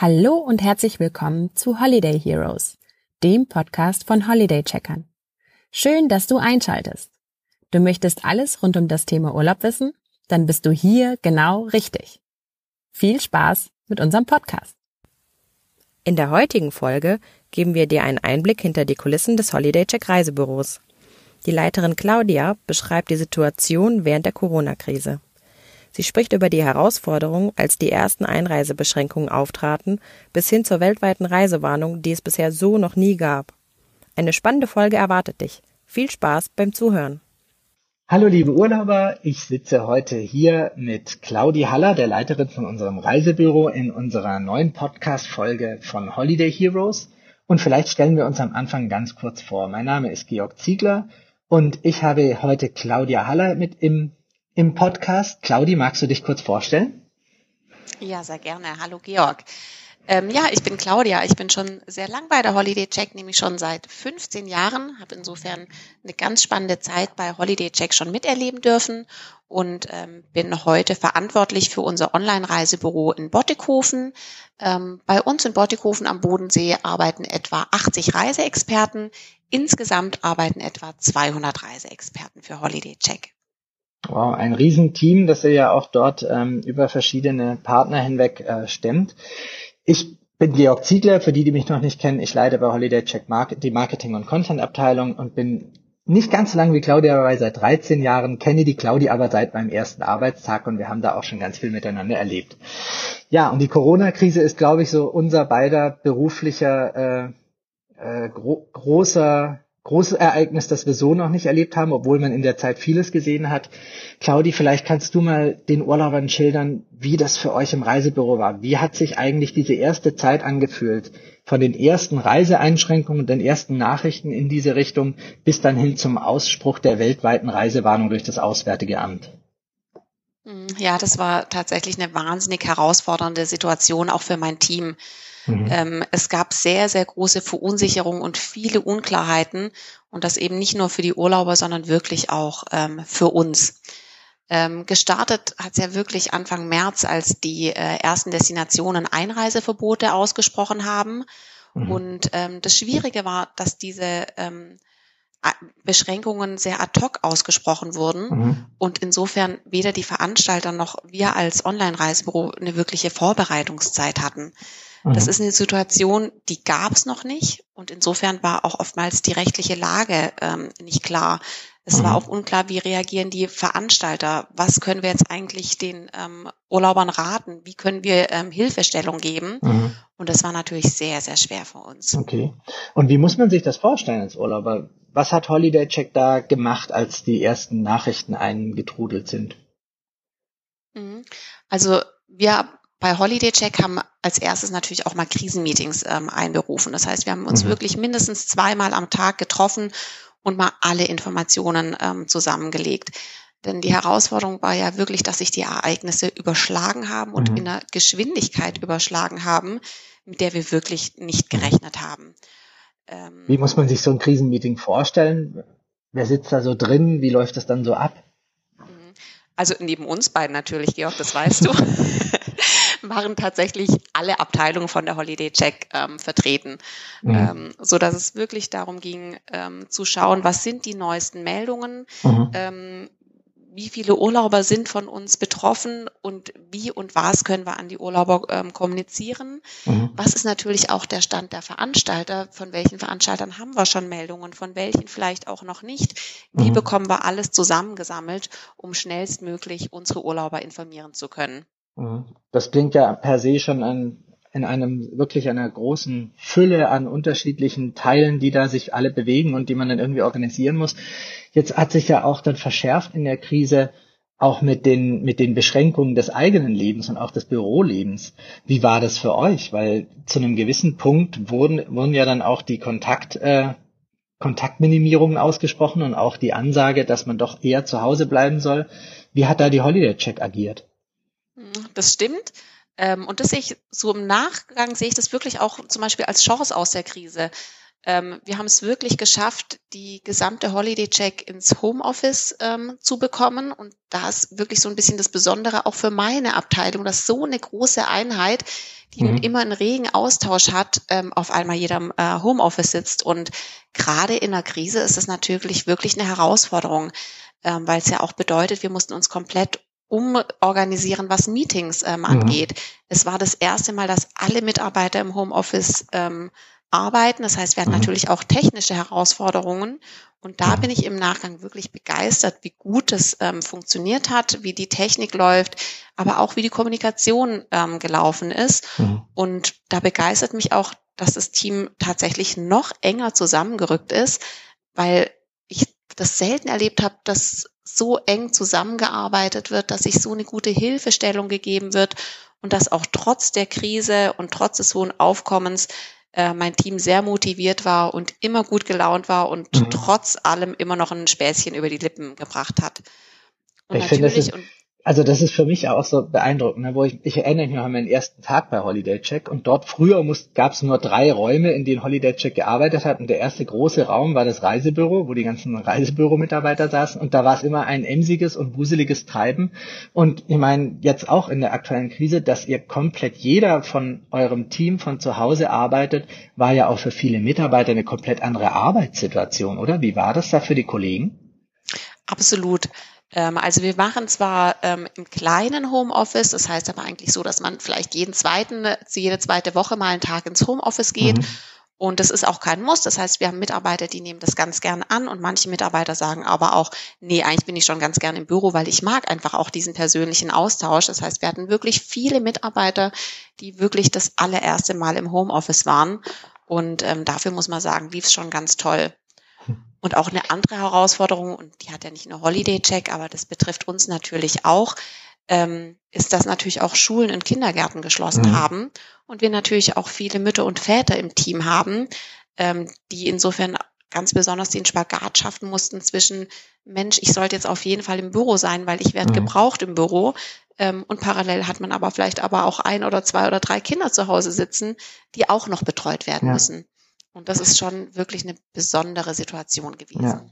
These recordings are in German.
Hallo und herzlich willkommen zu Holiday Heroes, dem Podcast von Holiday Checkern. Schön, dass du einschaltest. Du möchtest alles rund um das Thema Urlaub wissen? Dann bist du hier genau richtig. Viel Spaß mit unserem Podcast. In der heutigen Folge geben wir dir einen Einblick hinter die Kulissen des Holiday Check Reisebüros. Die Leiterin Claudia beschreibt die Situation während der Corona-Krise. Sie spricht über die Herausforderungen, als die ersten Einreisebeschränkungen auftraten, bis hin zur weltweiten Reisewarnung, die es bisher so noch nie gab. Eine spannende Folge erwartet dich. Viel Spaß beim Zuhören. Hallo liebe Urlauber, ich sitze heute hier mit Claudi Haller, der Leiterin von unserem Reisebüro, in unserer neuen Podcast-Folge von Holiday Heroes. Und vielleicht stellen wir uns am Anfang ganz kurz vor. Mein Name ist Georg Ziegler und ich habe heute Claudia Haller mit im im Podcast. Claudi, magst du dich kurz vorstellen? Ja, sehr gerne. Hallo Georg. Ähm, ja, ich bin Claudia. Ich bin schon sehr lang bei der Holiday Check, nämlich schon seit 15 Jahren. Habe insofern eine ganz spannende Zeit bei Holiday Check schon miterleben dürfen und ähm, bin heute verantwortlich für unser Online-Reisebüro in Bottighofen. Ähm, bei uns in Bottighofen am Bodensee arbeiten etwa 80 Reiseexperten. Insgesamt arbeiten etwa 200 Reiseexperten für Holiday Check. Wow, ein Riesenteam, das ihr ja auch dort ähm, über verschiedene Partner hinweg äh, stemmt. Ich bin Georg Ziegler, für die, die mich noch nicht kennen. Ich leite bei Holiday Check Market, die Marketing- und Content-Abteilung und bin nicht ganz so lange wie Claudia dabei, seit 13 Jahren, kenne die Claudia aber seit meinem ersten Arbeitstag und wir haben da auch schon ganz viel miteinander erlebt. Ja, und die Corona-Krise ist, glaube ich, so unser beider beruflicher äh, äh, gro großer großes Ereignis, das wir so noch nicht erlebt haben, obwohl man in der Zeit vieles gesehen hat. Claudi, vielleicht kannst du mal den Urlaubern schildern, wie das für euch im Reisebüro war. Wie hat sich eigentlich diese erste Zeit angefühlt? Von den ersten Reiseeinschränkungen, den ersten Nachrichten in diese Richtung bis dann hin zum Ausspruch der weltweiten Reisewarnung durch das Auswärtige Amt. Ja, das war tatsächlich eine wahnsinnig herausfordernde Situation auch für mein Team. Mhm. Ähm, es gab sehr, sehr große Verunsicherung und viele Unklarheiten und das eben nicht nur für die Urlauber, sondern wirklich auch ähm, für uns. Ähm, gestartet hat es ja wirklich Anfang März, als die äh, ersten Destinationen Einreiseverbote ausgesprochen haben. Mhm. Und ähm, das Schwierige war, dass diese ähm, Beschränkungen sehr ad hoc ausgesprochen wurden mhm. und insofern weder die Veranstalter noch wir als Online-Reisebüro eine wirkliche Vorbereitungszeit hatten. Das mhm. ist eine Situation, die gab es noch nicht und insofern war auch oftmals die rechtliche Lage ähm, nicht klar. Es war mhm. auch unklar, wie reagieren die Veranstalter. Was können wir jetzt eigentlich den ähm, Urlaubern raten? Wie können wir ähm, Hilfestellung geben? Mhm. Und das war natürlich sehr, sehr schwer für uns. Okay. Und wie muss man sich das vorstellen als Urlauber? Was hat Holiday Check da gemacht, als die ersten Nachrichten eingetrudelt sind? Mhm. Also wir bei Holiday Check haben als erstes natürlich auch mal Krisenmeetings ähm, einberufen. Das heißt, wir haben uns mhm. wirklich mindestens zweimal am Tag getroffen und mal alle Informationen ähm, zusammengelegt. Denn die Herausforderung war ja wirklich, dass sich die Ereignisse überschlagen haben und mhm. in der Geschwindigkeit überschlagen haben, mit der wir wirklich nicht mhm. gerechnet haben. Ähm, Wie muss man sich so ein Krisenmeeting vorstellen? Wer sitzt da so drin? Wie läuft das dann so ab? Mhm. Also neben uns beiden natürlich, Georg, das weißt du. waren tatsächlich alle Abteilungen von der Holiday Check ähm, vertreten, mhm. ähm, so dass es wirklich darum ging, ähm, zu schauen, was sind die neuesten Meldungen, mhm. ähm, wie viele Urlauber sind von uns betroffen und wie und was können wir an die Urlauber ähm, kommunizieren. Mhm. Was ist natürlich auch der Stand der Veranstalter? Von welchen Veranstaltern haben wir schon Meldungen? Von welchen vielleicht auch noch nicht? Wie mhm. bekommen wir alles zusammengesammelt, um schnellstmöglich unsere Urlauber informieren zu können? Mhm. Das klingt ja per se schon an, in einem wirklich einer großen Fülle an unterschiedlichen Teilen, die da sich alle bewegen und die man dann irgendwie organisieren muss. Jetzt hat sich ja auch dann verschärft in der Krise auch mit den, mit den Beschränkungen des eigenen Lebens und auch des Bürolebens. Wie war das für euch? Weil zu einem gewissen Punkt wurden, wurden ja dann auch die Kontakt, äh, Kontaktminimierungen ausgesprochen und auch die Ansage, dass man doch eher zu Hause bleiben soll. Wie hat da die Holiday Check agiert? Das stimmt. Ähm, und das sehe ich so im Nachgang sehe ich das wirklich auch zum Beispiel als Chance aus der Krise. Ähm, wir haben es wirklich geschafft, die gesamte Holiday Check ins Homeoffice ähm, zu bekommen. Und da ist wirklich so ein bisschen das Besondere auch für meine Abteilung, dass so eine große Einheit, die mhm. nun immer einen regen Austausch hat, auf einmal jeder im äh, Homeoffice sitzt. Und gerade in der Krise ist es natürlich wirklich eine Herausforderung, weil es ja auch bedeutet, wir mussten uns komplett umorganisieren, was Meetings ähm, mhm. angeht. Es war das erste Mal, dass alle Mitarbeiter im Homeoffice ähm, arbeiten. Das heißt, wir hatten mhm. natürlich auch technische Herausforderungen. Und da bin ich im Nachgang wirklich begeistert, wie gut es ähm, funktioniert hat, wie die Technik läuft, aber auch wie die Kommunikation ähm, gelaufen ist. Mhm. Und da begeistert mich auch, dass das Team tatsächlich noch enger zusammengerückt ist, weil ich das selten erlebt habe, dass so eng zusammengearbeitet wird, dass sich so eine gute Hilfestellung gegeben wird und dass auch trotz der Krise und trotz des hohen Aufkommens äh, mein Team sehr motiviert war und immer gut gelaunt war und mhm. trotz allem immer noch ein Späßchen über die Lippen gebracht hat. Und ich natürlich finde, und also das ist für mich auch so beeindruckend, ne, wo ich, ich erinnere mich noch an meinen ersten Tag bei Holiday Check und dort früher gab es nur drei Räume, in denen Holiday Check gearbeitet hat und der erste große Raum war das Reisebüro, wo die ganzen Reisebüro-Mitarbeiter saßen und da war es immer ein emsiges und wuseliges Treiben und ich meine jetzt auch in der aktuellen Krise, dass ihr komplett jeder von eurem Team von zu Hause arbeitet, war ja auch für viele Mitarbeiter eine komplett andere Arbeitssituation, oder? Wie war das da für die Kollegen? Absolut. Ähm, also wir machen zwar ähm, im kleinen Homeoffice, das heißt aber eigentlich so, dass man vielleicht jeden zweiten, jede zweite Woche mal einen Tag ins Homeoffice geht. Mhm. Und das ist auch kein Muss. Das heißt, wir haben Mitarbeiter, die nehmen das ganz gern an und manche Mitarbeiter sagen aber auch, nee, eigentlich bin ich schon ganz gern im Büro, weil ich mag einfach auch diesen persönlichen Austausch. Das heißt, wir hatten wirklich viele Mitarbeiter, die wirklich das allererste Mal im Homeoffice waren. Und ähm, dafür muss man sagen, lief es schon ganz toll. Und auch eine andere Herausforderung, und die hat ja nicht nur Holiday Check, aber das betrifft uns natürlich auch, ähm, ist, dass natürlich auch Schulen und Kindergärten geschlossen mhm. haben und wir natürlich auch viele Mütter und Väter im Team haben, ähm, die insofern ganz besonders den Spagat schaffen mussten zwischen, Mensch, ich sollte jetzt auf jeden Fall im Büro sein, weil ich werde mhm. gebraucht im Büro. Ähm, und parallel hat man aber vielleicht aber auch ein oder zwei oder drei Kinder zu Hause sitzen, die auch noch betreut werden ja. müssen. Und das ist schon wirklich eine besondere Situation gewesen. Ja.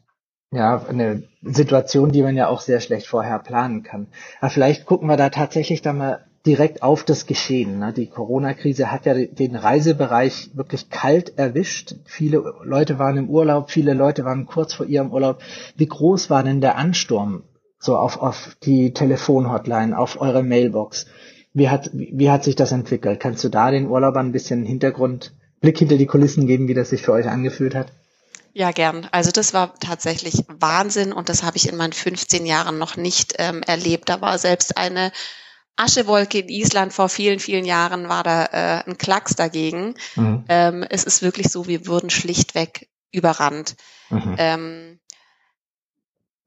Ja, eine Situation, die man ja auch sehr schlecht vorher planen kann. Aber vielleicht gucken wir da tatsächlich dann mal direkt auf das Geschehen. Ne? Die Corona-Krise hat ja den Reisebereich wirklich kalt erwischt. Viele Leute waren im Urlaub, viele Leute waren kurz vor ihrem Urlaub. Wie groß war denn der Ansturm so auf, auf die Telefonhotline, auf eure Mailbox? Wie hat, wie hat sich das entwickelt? Kannst du da den Urlaubern ein bisschen Hintergrund Blick hinter die Kulissen geben, wie das sich für euch angefühlt hat? Ja, gern. Also das war tatsächlich Wahnsinn und das habe ich in meinen 15 Jahren noch nicht ähm, erlebt. Da war selbst eine Aschewolke in Island vor vielen, vielen Jahren war da äh, ein Klacks dagegen. Mhm. Ähm, es ist wirklich so, wir wurden schlichtweg überrannt. Mhm. Ähm,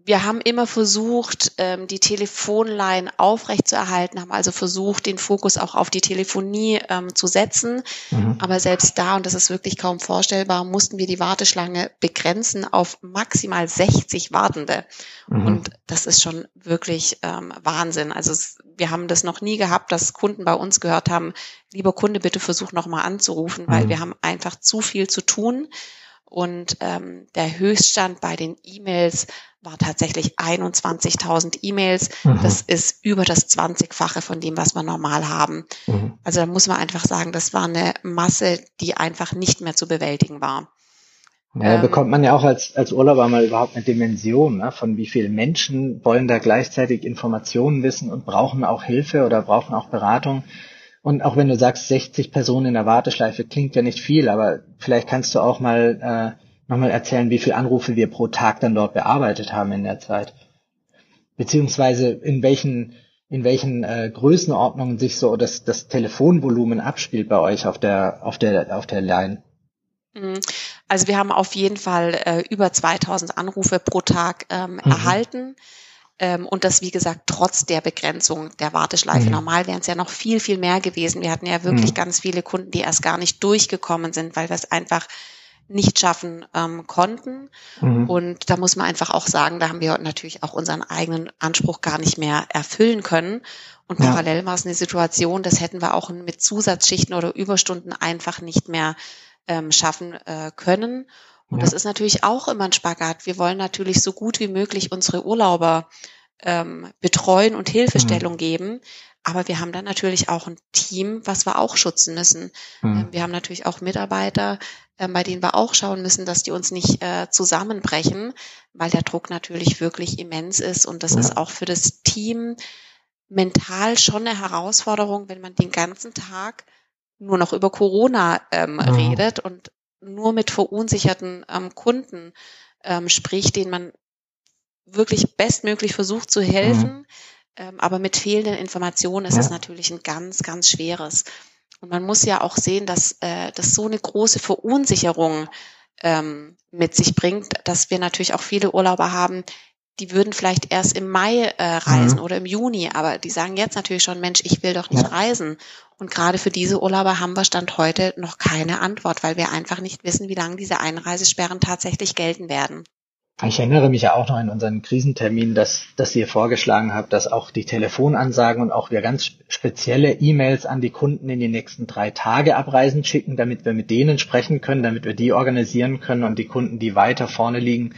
wir haben immer versucht, ähm, die Telefonline aufrechtzuerhalten, haben also versucht, den Fokus auch auf die Telefonie ähm, zu setzen. Mhm. Aber selbst da, und das ist wirklich kaum vorstellbar, mussten wir die Warteschlange begrenzen auf maximal 60 Wartende. Mhm. Und das ist schon wirklich ähm, Wahnsinn. Also wir haben das noch nie gehabt, dass Kunden bei uns gehört haben, lieber Kunde, bitte versuch nochmal anzurufen, mhm. weil wir haben einfach zu viel zu tun. Und ähm, der Höchststand bei den E-Mails war tatsächlich 21.000 E-Mails. Mhm. Das ist über das 20-fache von dem, was wir normal haben. Mhm. Also da muss man einfach sagen, das war eine Masse, die einfach nicht mehr zu bewältigen war. Ja, ähm, bekommt man ja auch als, als Urlauber mal überhaupt eine Dimension, ne, von wie vielen Menschen wollen da gleichzeitig Informationen wissen und brauchen auch Hilfe oder brauchen auch Beratung. Und auch wenn du sagst, 60 Personen in der Warteschleife klingt ja nicht viel, aber vielleicht kannst du auch mal äh, nochmal erzählen, wie viele Anrufe wir pro Tag dann dort bearbeitet haben in der Zeit? Beziehungsweise in welchen, in welchen äh, Größenordnungen sich so das, das Telefonvolumen abspielt bei euch auf der, auf der, auf der Line? Mhm. Also wir haben auf jeden Fall äh, über 2000 Anrufe pro Tag ähm, mhm. erhalten. Ähm, und das, wie gesagt, trotz der Begrenzung der Warteschleife. Mhm. Normal wären es ja noch viel, viel mehr gewesen. Wir hatten ja wirklich mhm. ganz viele Kunden, die erst gar nicht durchgekommen sind, weil das einfach nicht schaffen ähm, konnten. Mhm. Und da muss man einfach auch sagen, da haben wir natürlich auch unseren eigenen Anspruch gar nicht mehr erfüllen können. Und ja. parallel war es eine Situation, das hätten wir auch mit Zusatzschichten oder Überstunden einfach nicht mehr ähm, schaffen äh, können. Und ja. das ist natürlich auch immer ein Spagat. Wir wollen natürlich so gut wie möglich unsere Urlauber ähm, betreuen und Hilfestellung mhm. geben. Aber wir haben dann natürlich auch ein Team, was wir auch schützen müssen. Mhm. Ähm, wir haben natürlich auch Mitarbeiter, bei denen wir auch schauen müssen, dass die uns nicht äh, zusammenbrechen, weil der Druck natürlich wirklich immens ist. Und das ja. ist auch für das Team mental schon eine Herausforderung, wenn man den ganzen Tag nur noch über Corona ähm, mhm. redet und nur mit verunsicherten ähm, Kunden ähm, spricht, denen man wirklich bestmöglich versucht zu helfen. Mhm. Ähm, aber mit fehlenden Informationen ist ja. es natürlich ein ganz, ganz schweres. Und man muss ja auch sehen, dass äh, das so eine große Verunsicherung ähm, mit sich bringt, dass wir natürlich auch viele Urlauber haben, die würden vielleicht erst im Mai äh, reisen mhm. oder im Juni, aber die sagen jetzt natürlich schon, Mensch, ich will doch nicht ja. reisen. Und gerade für diese Urlauber haben wir Stand heute noch keine Antwort, weil wir einfach nicht wissen, wie lange diese Einreisesperren tatsächlich gelten werden. Ich erinnere mich ja auch noch in unseren Krisentermin, dass, dass ihr vorgeschlagen habt, dass auch die Telefonansagen und auch wir ganz spezielle E-Mails an die Kunden in die nächsten drei Tage abreisen schicken, damit wir mit denen sprechen können, damit wir die organisieren können und die Kunden, die weiter vorne liegen,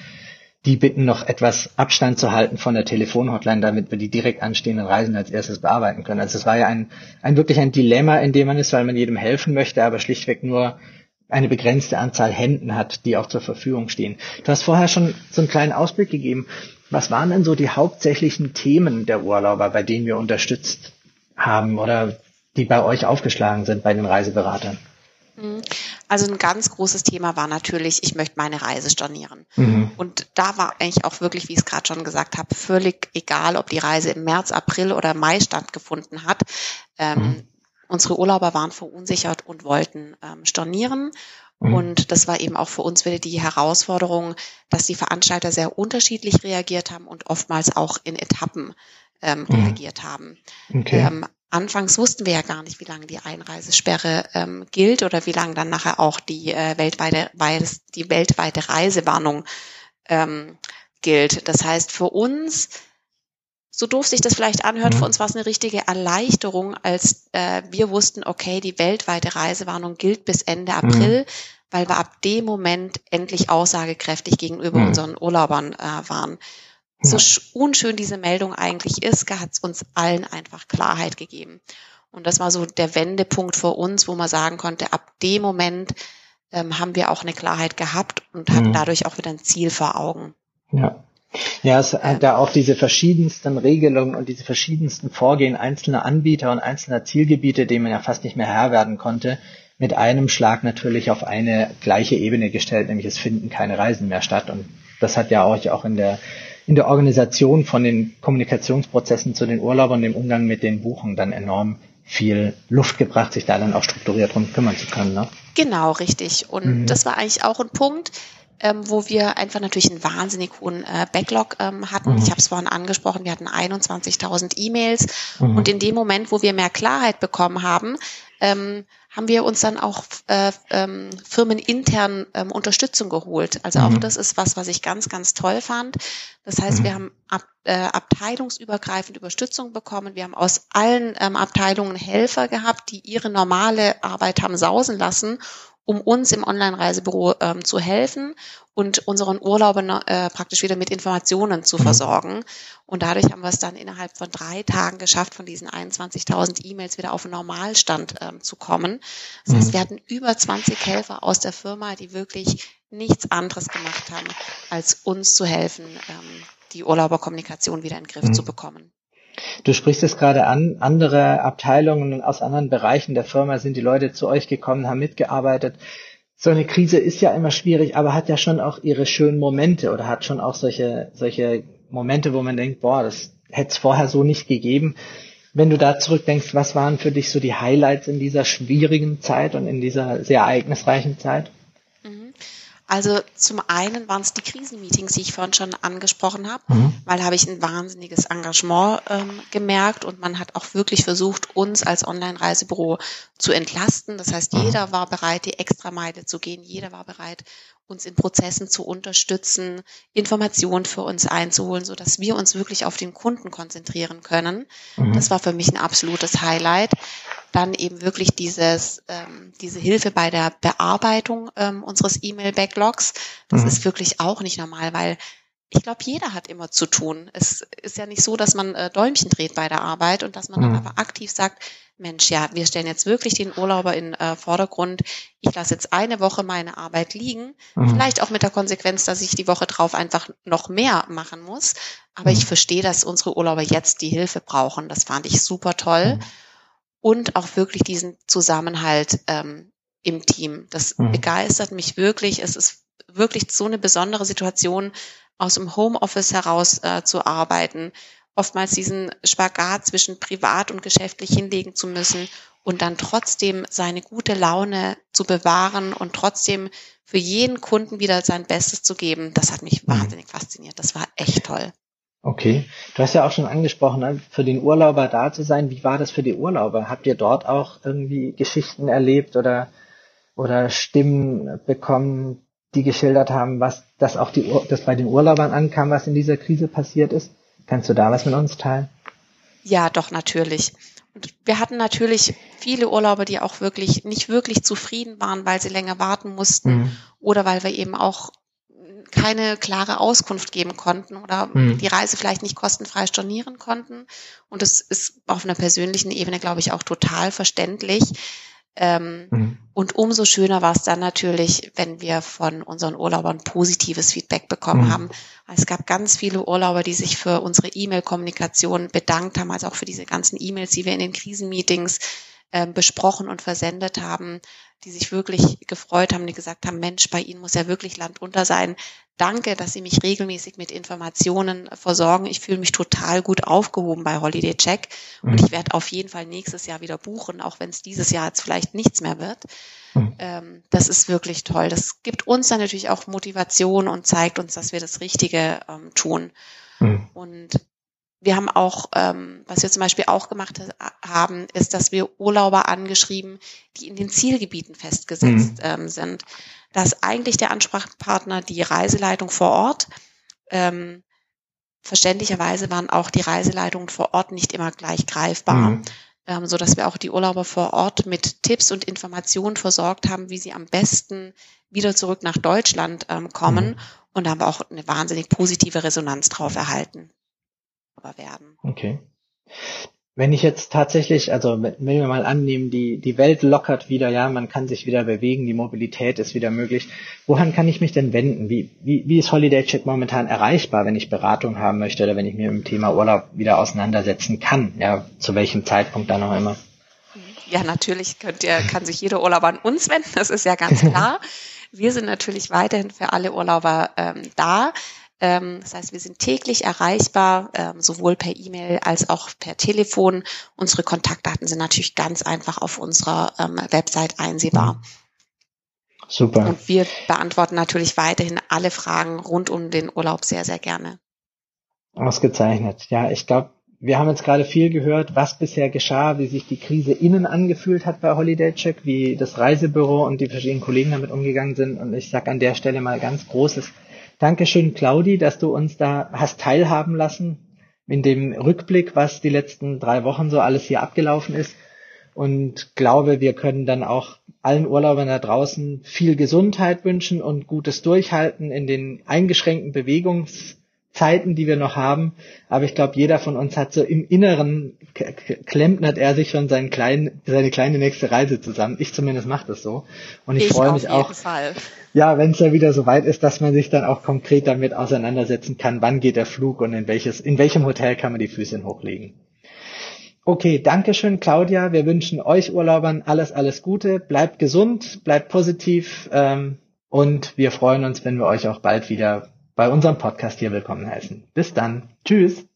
die bitten noch etwas Abstand zu halten von der Telefonhotline, damit wir die direkt anstehenden Reisen als erstes bearbeiten können. Also es war ja ein, ein wirklich ein Dilemma, in dem man ist, weil man jedem helfen möchte, aber schlichtweg nur eine begrenzte Anzahl Händen hat, die auch zur Verfügung stehen. Du hast vorher schon so einen kleinen Ausblick gegeben. Was waren denn so die hauptsächlichen Themen der Urlauber, bei denen wir unterstützt haben oder die bei euch aufgeschlagen sind bei den Reiseberatern? Mhm. Also ein ganz großes Thema war natürlich, ich möchte meine Reise stornieren. Mhm. Und da war eigentlich auch wirklich, wie ich es gerade schon gesagt habe, völlig egal, ob die Reise im März, April oder Mai stattgefunden hat. Ähm, mhm. Unsere Urlauber waren verunsichert und wollten ähm, stornieren. Mhm. Und das war eben auch für uns wieder die Herausforderung, dass die Veranstalter sehr unterschiedlich reagiert haben und oftmals auch in Etappen ähm, mhm. reagiert haben. Okay. Ähm, Anfangs wussten wir ja gar nicht, wie lange die Einreisesperre ähm, gilt oder wie lange dann nachher auch die äh, weltweite, die weltweite Reisewarnung ähm, gilt. Das heißt, für uns, so doof sich das vielleicht anhört, mhm. für uns war es eine richtige Erleichterung, als äh, wir wussten, okay, die weltweite Reisewarnung gilt bis Ende mhm. April, mhm. weil wir ab dem Moment endlich aussagekräftig gegenüber mhm. unseren Urlaubern äh, waren so unschön diese Meldung eigentlich ist, hat es uns allen einfach Klarheit gegeben. Und das war so der Wendepunkt für uns, wo man sagen konnte, ab dem Moment ähm, haben wir auch eine Klarheit gehabt und hatten mhm. dadurch auch wieder ein Ziel vor Augen. Ja. Ja, es hat da auch diese verschiedensten Regelungen und diese verschiedensten Vorgehen einzelner Anbieter und einzelner Zielgebiete, denen man ja fast nicht mehr Herr werden konnte, mit einem Schlag natürlich auf eine gleiche Ebene gestellt, nämlich es finden keine Reisen mehr statt. Und das hat ja euch auch in der in der Organisation von den Kommunikationsprozessen zu den Urlaubern, und dem Umgang mit den Buchen dann enorm viel Luft gebracht, sich da dann auch strukturiert drum kümmern zu können. Ne? Genau, richtig. Und mhm. das war eigentlich auch ein Punkt, ähm, wo wir einfach natürlich einen wahnsinnig hohen äh, Backlog ähm, hatten. Mhm. Ich habe es vorhin angesprochen, wir hatten 21.000 E-Mails mhm. und in dem Moment, wo wir mehr Klarheit bekommen haben, ähm, haben wir uns dann auch äh, ähm, firmenintern ähm, Unterstützung geholt. Also mhm. auch das ist was, was ich ganz, ganz toll fand. Das heißt, mhm. wir haben ab, äh, abteilungsübergreifend Unterstützung bekommen. Wir haben aus allen ähm, Abteilungen Helfer gehabt, die ihre normale Arbeit haben sausen lassen um uns im Online-Reisebüro ähm, zu helfen und unseren Urlaubern äh, praktisch wieder mit Informationen zu mhm. versorgen. Und dadurch haben wir es dann innerhalb von drei Tagen geschafft, von diesen 21.000 E-Mails wieder auf den Normalstand ähm, zu kommen. Das heißt, mhm. wir hatten über 20 Helfer aus der Firma, die wirklich nichts anderes gemacht haben, als uns zu helfen, ähm, die Urlauberkommunikation wieder in den Griff mhm. zu bekommen. Du sprichst es gerade an, andere Abteilungen aus anderen Bereichen der Firma sind die Leute zu euch gekommen, haben mitgearbeitet. So eine Krise ist ja immer schwierig, aber hat ja schon auch ihre schönen Momente oder hat schon auch solche, solche Momente, wo man denkt, boah, das hätte es vorher so nicht gegeben. Wenn du da zurückdenkst, was waren für dich so die Highlights in dieser schwierigen Zeit und in dieser sehr ereignisreichen Zeit? Also zum einen waren es die Krisenmeetings, die ich vorhin schon angesprochen habe, mhm. weil da habe ich ein wahnsinniges Engagement ähm, gemerkt und man hat auch wirklich versucht, uns als Online-Reisebüro zu entlasten. Das heißt, mhm. jeder war bereit, die Extrameile zu gehen, jeder war bereit, uns in Prozessen zu unterstützen, Informationen für uns einzuholen, so dass wir uns wirklich auf den Kunden konzentrieren können. Mhm. Das war für mich ein absolutes Highlight. Dann eben wirklich dieses, ähm, diese Hilfe bei der Bearbeitung ähm, unseres E-Mail-Backlogs. Das mhm. ist wirklich auch nicht normal, weil ich glaube, jeder hat immer zu tun. Es ist ja nicht so, dass man äh, Däumchen dreht bei der Arbeit und dass man mhm. dann aber aktiv sagt, Mensch, ja, wir stellen jetzt wirklich den Urlauber in äh, Vordergrund. Ich lasse jetzt eine Woche meine Arbeit liegen. Mhm. Vielleicht auch mit der Konsequenz, dass ich die Woche drauf einfach noch mehr machen muss. Aber mhm. ich verstehe, dass unsere Urlauber jetzt die Hilfe brauchen. Das fand ich super toll. Und auch wirklich diesen Zusammenhalt ähm, im Team. Das mhm. begeistert mich wirklich. Es ist wirklich so eine besondere Situation, aus dem Homeoffice heraus äh, zu arbeiten, oftmals diesen Spagat zwischen privat und geschäftlich hinlegen zu müssen und dann trotzdem seine gute Laune zu bewahren und trotzdem für jeden Kunden wieder sein Bestes zu geben, das hat mich mhm. wahnsinnig fasziniert. Das war echt toll. Okay. Du hast ja auch schon angesprochen, ne, für den Urlauber da zu sein. Wie war das für die Urlauber? Habt ihr dort auch irgendwie Geschichten erlebt oder, oder Stimmen bekommen, die geschildert haben, was das auch die, das bei den Urlaubern ankam, was in dieser Krise passiert ist. Kannst du da was mit uns teilen? Ja, doch, natürlich. Und wir hatten natürlich viele Urlauber, die auch wirklich nicht wirklich zufrieden waren, weil sie länger warten mussten mhm. oder weil wir eben auch keine klare Auskunft geben konnten oder mhm. die Reise vielleicht nicht kostenfrei stornieren konnten. Und das ist auf einer persönlichen Ebene, glaube ich, auch total verständlich. Ähm, mhm. Und umso schöner war es dann natürlich, wenn wir von unseren Urlaubern positives Feedback bekommen mhm. haben. Es gab ganz viele Urlauber, die sich für unsere E-Mail-Kommunikation bedankt haben, also auch für diese ganzen E-Mails, die wir in den Krisenmeetings äh, besprochen und versendet haben, die sich wirklich gefreut haben, die gesagt haben, Mensch, bei Ihnen muss ja wirklich Land unter sein. Danke, dass Sie mich regelmäßig mit Informationen versorgen. Ich fühle mich total gut aufgehoben bei Holiday Check und mhm. ich werde auf jeden Fall nächstes Jahr wieder buchen, auch wenn es dieses Jahr jetzt vielleicht nichts mehr wird. Mhm. Ähm, das ist wirklich toll. Das gibt uns dann natürlich auch Motivation und zeigt uns, dass wir das Richtige ähm, tun. Mhm. Und wir haben auch, ähm, was wir zum Beispiel auch gemacht haben, ist, dass wir Urlauber angeschrieben, die in den Zielgebieten festgesetzt mhm. ähm, sind. Da ist eigentlich der Ansprechpartner die Reiseleitung vor Ort. Ähm, verständlicherweise waren auch die Reiseleitungen vor Ort nicht immer gleich greifbar, mhm. ähm, so dass wir auch die Urlauber vor Ort mit Tipps und Informationen versorgt haben, wie sie am besten wieder zurück nach Deutschland ähm, kommen. Mhm. Und da haben wir auch eine wahnsinnig positive Resonanz drauf erhalten werden. Okay. Wenn ich jetzt tatsächlich, also wenn wir mal annehmen, die, die Welt lockert wieder, ja, man kann sich wieder bewegen, die Mobilität ist wieder möglich. Woran kann ich mich denn wenden? Wie, wie, wie ist Holiday Check momentan erreichbar, wenn ich Beratung haben möchte oder wenn ich mir mit dem Thema Urlaub wieder auseinandersetzen kann? Ja, zu welchem Zeitpunkt dann auch immer? Ja, natürlich könnt ihr, kann sich jeder Urlauber an uns wenden, das ist ja ganz klar. Wir sind natürlich weiterhin für alle Urlauber ähm, da. Ähm, das heißt, wir sind täglich erreichbar, ähm, sowohl per E-Mail als auch per Telefon. Unsere Kontaktdaten sind natürlich ganz einfach auf unserer ähm, Website einsehbar. Super. Und wir beantworten natürlich weiterhin alle Fragen rund um den Urlaub sehr, sehr gerne. Ausgezeichnet. Ja, ich glaube, wir haben jetzt gerade viel gehört, was bisher geschah, wie sich die Krise innen angefühlt hat bei Holiday Check, wie das Reisebüro und die verschiedenen Kollegen damit umgegangen sind. Und ich sage an der Stelle mal ganz großes Dankeschön, Claudi, dass du uns da hast teilhaben lassen in dem Rückblick, was die letzten drei Wochen so alles hier abgelaufen ist. Und glaube, wir können dann auch allen Urlaubern da draußen viel Gesundheit wünschen und gutes Durchhalten in den eingeschränkten Bewegungs Zeiten, die wir noch haben. Aber ich glaube, jeder von uns hat so im Inneren klempnert er sich schon seinen kleinen, seine kleine nächste Reise zusammen. Ich zumindest mache das so. Und ich, ich freue mich auch. Fall. Ja, wenn es ja wieder so weit ist, dass man sich dann auch konkret damit auseinandersetzen kann, wann geht der Flug und in welches, in welchem Hotel kann man die Füße hochlegen. Okay, danke schön, Claudia. Wir wünschen euch Urlaubern alles, alles Gute. Bleibt gesund, bleibt positiv ähm, und wir freuen uns, wenn wir euch auch bald wieder bei unserem Podcast hier willkommen heißen. Bis dann. Tschüss.